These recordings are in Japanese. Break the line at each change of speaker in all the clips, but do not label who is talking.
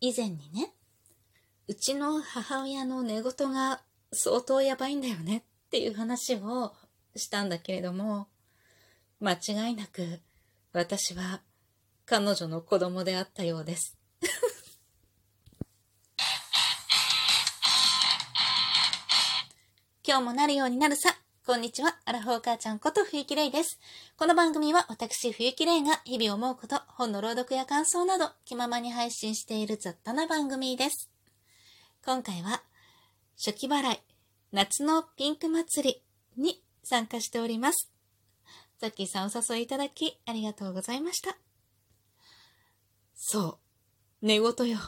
以前にね、うちの母親の寝言が相当やばいんだよねっていう話をしたんだけれども、間違いなく私は彼女の子供であったようです。今日もなるようになるさ。こんにちは。アラフォー母ちゃんこと冬木玲です。この番組は私冬木玲が日々思うこと、本の朗読や感想など気ままに配信している雑多な番組です。今回は初期払い夏のピンク祭りに参加しております。ザッキーさんお誘いいただきありがとうございました。そう。寝言よ。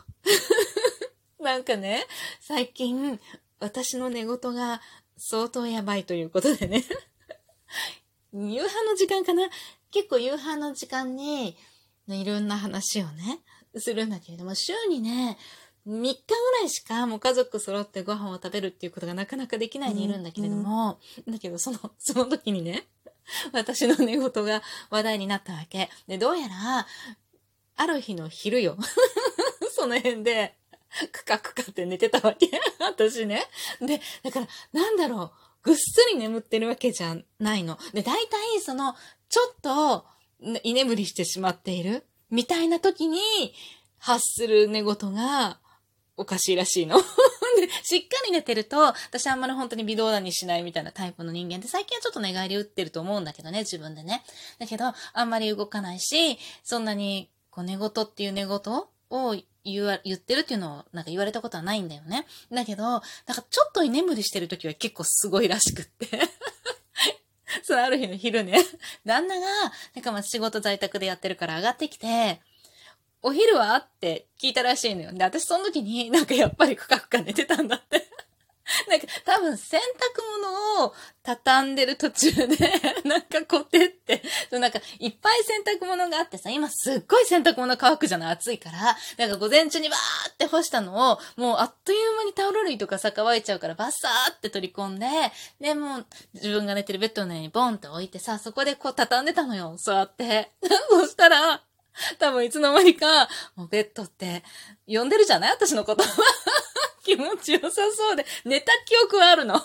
なんかね、最近私の寝言が相当やばいということでね。夕飯の時間かな？結構夕飯の時間にいろんな話をね、するんだけれども、週にね、3日ぐらいしかもう家族揃ってご飯を食べるっていうことがなかなかできないでいるんだけれども、だけどその、その時にね、私の寝言が話題になったわけ。で、どうやら、ある日の昼よ。その辺で、クカクカって寝てたわけ。私ね。で、だから、なんだろう。ぐっすり眠ってるわけじゃないの。で、大体、その、ちょっと、居眠りしてしまっているみたいな時に、発する寝言が、おかしいらしいの。で、しっかり寝てると、私あんまり本当に微動だにしないみたいなタイプの人間で、最近はちょっと寝返り打ってると思うんだけどね、自分でね。だけど、あんまり動かないし、そんなに、こう、寝言っていう寝言を言わ、言ってるっていうのをなんか言われたことはないんだよね。だけど、なんかちょっと居眠りしてる時は結構すごいらしくって。そう、ある日の昼ね、旦那が、なんかまあ仕事在宅でやってるから上がってきて、お昼は？って聞いたらしいのよ。で、私その時になんかやっぱりふかふか寝てたんだって。なんか多分洗濯物を畳んでる途中で、なんかこてって、そうなんかいっぱい洗濯物があってさ、今すっごい洗濯物乾くじゃない？暑いから、なんか午前中にバーって干したのを、もうあっという間にタオル類とかさ乾いちゃうからバッサーって取り込んで、で、もう自分が寝てるベッドの上にボンって置いてさ、そこでこう畳んでたのよ、座って。そしたら、多分いつの間にか、もうベッドって呼んでるじゃない？私のこと。気持ちよさそうで、寝た記憶はあるの。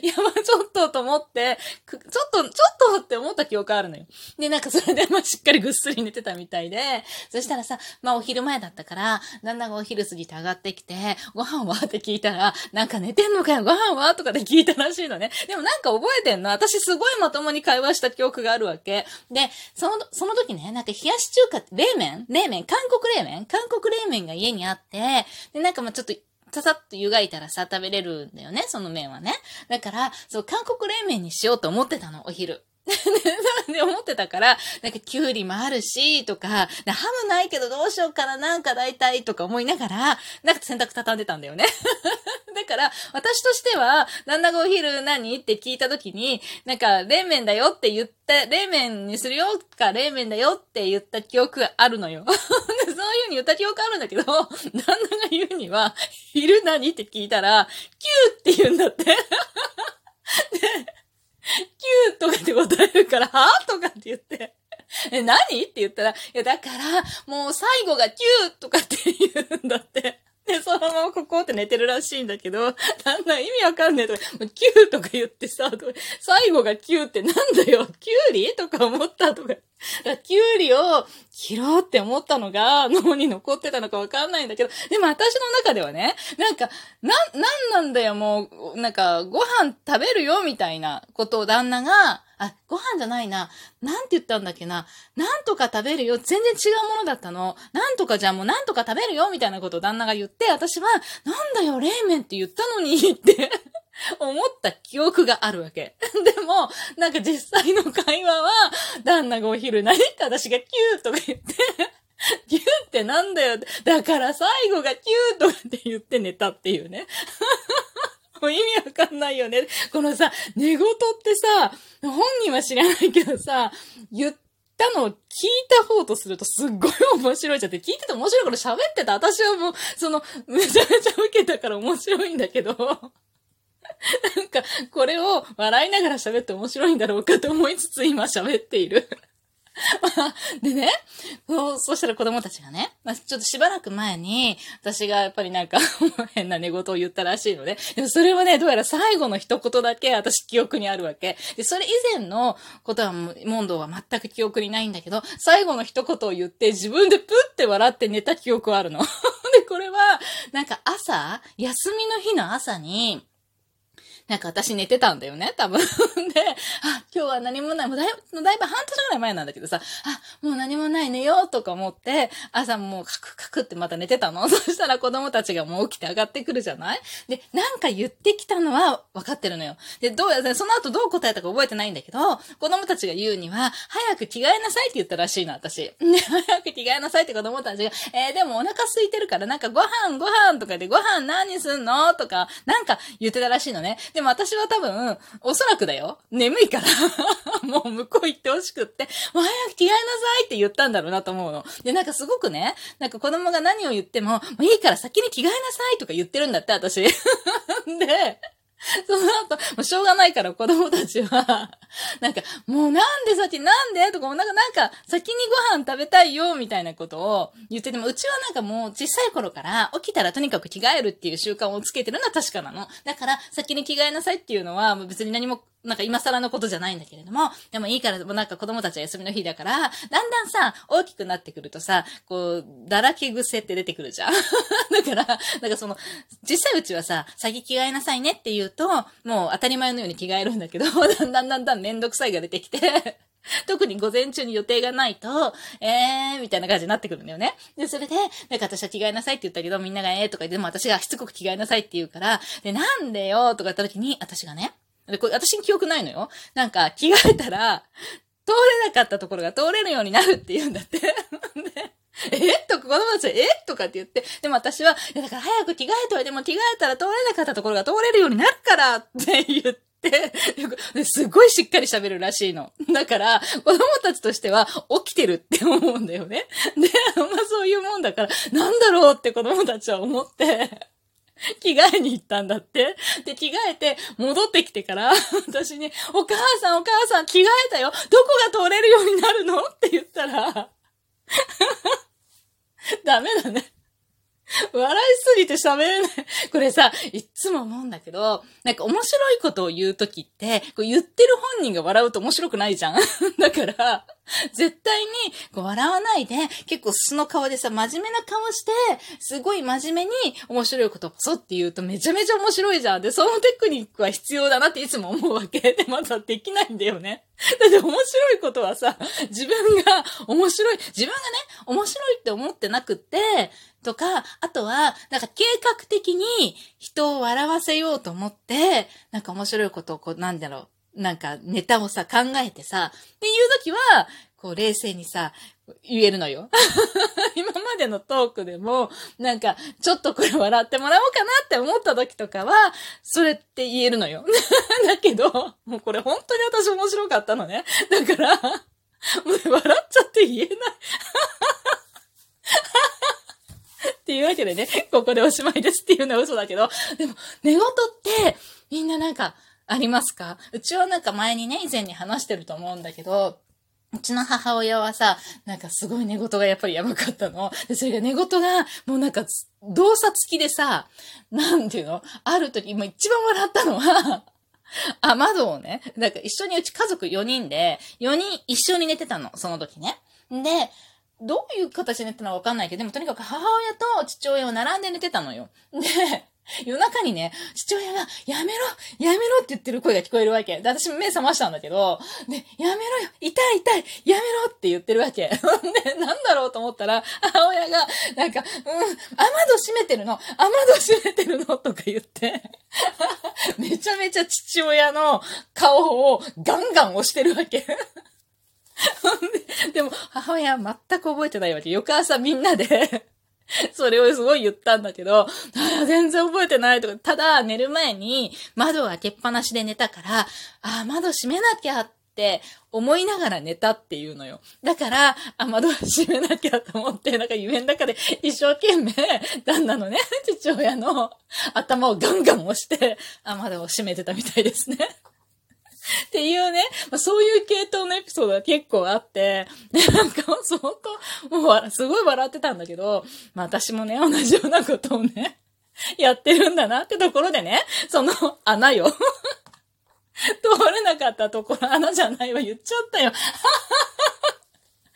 いや、まあちょっとと思って、ちょっと、ちょっとって思った記憶あるのよ。で、なんかそれで、まあしっかりぐっすり寝てたみたいで、そしたらさ、まあお昼前だったから、旦那がお昼過ぎて上がってきて、ご飯はって聞いたら、なんか寝てんのかよ、ご飯はとかで聞いたらしいのね。でもなんか覚えてんの私すごいまともに会話した記憶があるわけ。で、その、その時ね、なんか冷やし中華、冷麺？冷麺？韓国冷麺？韓国冷麺が家にあって、で、なんかまあちょっと、ささっと湯がいたらさ、食べれるんだよね、その麺はね。だから、そう、韓国冷麺にしようと思ってたの、お昼。で、思ってたから、なんか、きゅうりもあるし、とか、でハムないけどどうしようかな、なんか大体、とか思いながら、なんか洗濯畳んでたんだよね。だから、私としては、旦那がお昼何？って聞いた時に、なんか、冷麺だよって言って、冷麺にするよか、冷麺だよって言った記憶があるのよ。でそういう風に言った記憶あるんだけど、旦那が言うには、昼何って聞いたら、キューって言うんだって。で、キューとかって答えるから、はとかって言って、え、何？って言ったら、いや、だから、もう最後がキューとかって言うんだって。で、そのままここって寝てるらしいんだけど、だんだん意味わかんねえとか、キューとか言ってさ、最後がキューってなんだよ、キュウリ？とか思ったとか。だからキュウリを切ろうって思ったのが脳に残ってたのかわかんないんだけど、でも私の中ではね、なんか、な、なんなんだよ、もう、なんか、ご飯食べるよ、みたいなことを旦那が、あ、ご飯じゃないな。なんて言ったんだっけな。なんとか食べるよ。全然違うものだったの。なんとかじゃあもうなんとか食べるよ、みたいなことを旦那が言って、私は、なんだよ、冷麺って言ったのに、って 思った記憶があるわけ。でも、なんか実際の会話は、旦那がお昼何って私がキューとか言って、キューってなんだよ。だから最後がキューとかって言って寝たっていうね。もう意味わかんないよね。このさ、寝言ってさ、本人は知らないけどさ、言ったのを聞いた方とするとすっごい面白いじゃんって、聞いてて面白いから喋ってた。私はもう、その、めちゃめちゃ受けたから面白いんだけど、なんか、これを笑いながら喋って面白いんだろうかと思いつつ今喋っている。でね、そう、そしたら子供たちがね、まあ、ちょっとしばらく前に、私がやっぱりなんか 変な寝言を言ったらしいので、でもそれはね、どうやら最後の一言だけ私記憶にあるわけ。で、それ以前のことは、モンドは全く記憶にないんだけど、最後の一言を言って自分でプって笑って寝た記憶はあるの。で、これは、なんか朝、休みの日の朝に、なんか私寝てたんだよね、多分。で、あ、今日は何もない。もうだいぶ、だいぶ半年ぐらい前なんだけどさ、あ、もう何もない寝ようとか思って、朝もうカクカクってまた寝てたの。そしたら子供たちがもう起きて上がってくるじゃない？で、なんか言ってきたのは分かってるのよ。で、どうや、その後どう答えたか覚えてないんだけど、子供たちが言うには、早く着替えなさいって言ったらしいの、私。で、早く着替えなさいって子供たちが、えー、でもお腹空いてるから、なんかご飯ご飯とかでご飯何すんの？とか、なんか言ってたらしいのね。でも私は多分、おそらくだよ。眠いから もう向こう行ってほしくって、もう早く着替えなさいって言ったんだろうなと思うの。で、なんかすごくね、なんか子供が何を言っても、もういいから先に着替えなさいとか言ってるんだって、私。で、その後、もうしょうがないから子供たちは、なんか、もうなんで先、なんでとか、なんか、なんか、先にご飯食べたいよ、みたいなことを言ってても、うちはなんかもう小さい頃から起きたらとにかく着替えるっていう習慣をつけてるのは確かなの。だから、先に着替えなさいっていうのは、別に何もなんか今更のことじゃないんだけれども、でもいいから、もうなんか子供たちは休みの日だから、だんだんさ、大きくなってくるとさ、こう、だらけ癖って出てくるじゃん。だから、なんかその、実際うちはさ、先着替えなさいねって言うと、もう当たり前のように着替えるんだけど、だんだんだんだんめんどくさいが出てきて、特に午前中に予定がないと、えー、みたいな感じになってくるんだよね。で、それで、なんか私は着替えなさいって言ったけど、みんながえーとか言って、でも私がしつこく着替えなさいって言うから、で、なんでよとか言った時に、私がね、で、これ私に記憶ないのよ。なんか、着替えたら、通れなかったところが通れるようになるって言うんだって。でえとか子供たちは、えとかって言って、でも私は、だから早く着替えといても着替えたら通れなかったところが通れるようになるからって言って、すごいしっかり喋るらしいの。だから、子供たちとしては起きてるって思うんだよね。で、まあそういうもんだから、なんだろうって子供たちは思って、着替えに行ったんだって。で、着替えて、戻ってきてから、私に、お母さんお母さん着替えたよどこが通れるようになるの？って言ったら、ダメだね。笑いすぎて喋れない。これさ、いっつも思うんだけど、なんか面白いことを言うときって、こう言ってる本人が笑うと面白くないじゃんだから、絶対にこう笑わないで、結構素の顔でさ、真面目な顔して、すごい真面目に面白いことをポソって言うとめちゃめちゃ面白いじゃん。で、そのテクニックは必要だなっていつも思うわけ。で、まだできないんだよね。だって面白いことはさ、自分が面白い、自分がね、面白いって思ってなくって、とか、あとは、なんか計画的に人を笑わせようと思って、なんか面白いことをこう、なんだろう、なんかネタをさ、考えてさ、っていう時は、こう冷静にさ、言えるのよ。今までのトークでも、なんか、ちょっとこれ笑ってもらおうかなって思った時とかは、それって言えるのよ。だけど、もうこれ本当に私面白かったのね。だから、もう笑っちゃって言えない。っていうわけでね、ここでおしまいですっていうのは嘘だけど、でも、寝言って、みんななんか、ありますか？うちはなんか前にね、以前に話してると思うんだけど、うちの母親はさ、なんかすごい寝言がやっぱりやばかったの。で、それが寝言が、もうなんか、動作付きでさ、なんていうの？ある時、もう一番笑ったのは あ、窓をね、なんか一緒にうち家族4人で、4人一緒に寝てたの、その時ね。で、どういう形で寝てたのかわかんないけど、でもとにかく母親と父親を並んで寝てたのよ。で、夜中にね、父親が、やめろやめろって言ってる声が聞こえるわけ。で、私目覚ましたんだけど、で、やめろよ痛い痛いやめろって言ってるわけ。で、なんだろうと思ったら、母親が、なんか、うん、雨戸閉めてるの雨戸閉めてるのとか言って、めちゃめちゃ父親の顔をガンガン押してるわけ。でも、母親は全く覚えてないわけ。翌朝みんなで それをすごい言ったんだけど、全然覚えてないとか、ただ寝る前に窓を開けっぱなしで寝たから、ああ、窓閉めなきゃって思いながら寝たっていうのよ。だから、あ、窓閉めなきゃと思って、なんか夢の中で一生懸命、旦那のね、父親の頭をガンガン押して、あ、窓を閉めてたみたいですね。っていうね、まあ、そういう系統のエピソードが結構あって、で、なんか相当、もうすごい笑ってたんだけど、まあ私もね、同じようなことをね、やってるんだなってところでね、その穴よ。通れなかったところ、穴じゃないわ、言っちゃったよ。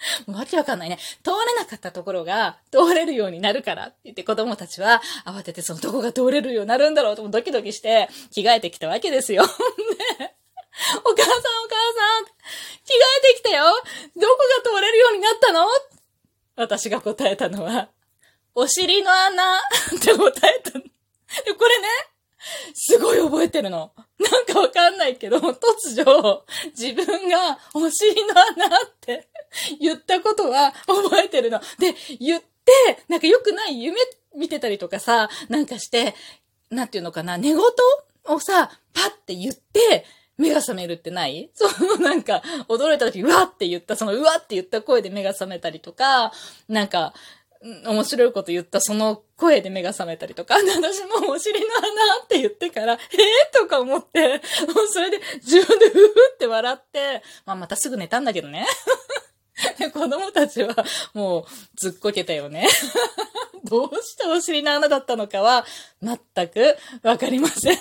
わけわかんないね。通れなかったところが通れるようになるからって言って子供たちは慌ててそのどこが通れるようになるんだろうとドキドキして着替えてきたわけですよ。で、お母さんお母さん、着替えてきたよどこが通れるようになったの？私が答えたのは、お尻の穴って答えた。で、これね、すごい覚えてるの。なんかわかんないけど、突如、自分がお尻の穴って言ったことは覚えてるの。で、言って、なんか良くない夢見てたりとかさ、なんかして、なんていうのかな、寝言をさ、パって言って、目が覚めるってない？そのなんか、驚いた時、うわって言った、そのうわって言った声で目が覚めたりとか、なんか、面白いこと言ったその声で目が覚めたりとか、私もお尻の穴って言ってから、えー、とか思って、もうそれで自分でふふって笑って、まあまたすぐ寝たんだけどね。子供たちはもうずっこけたよね。どうしてお尻の穴だったのかは全くわかりません。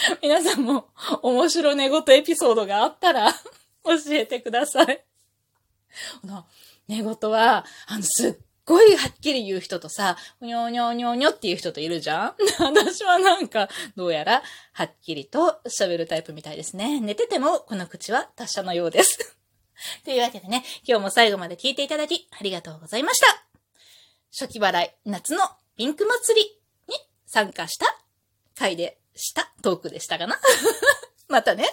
皆さんも面白寝言エピソードがあったら 教えてください。寝言は、あの、すっごいはっきり言う人とさ、にょにょにょにょっていう人といるじゃん？私はなんか、どうやら、はっきりと喋るタイプみたいですね。寝てても、この口は達者のようです。というわけでね、今日も最後まで聞いていただき、ありがとうございました。初期払い、夏のピンク祭りに参加した回でしたトークでしたかな？またね。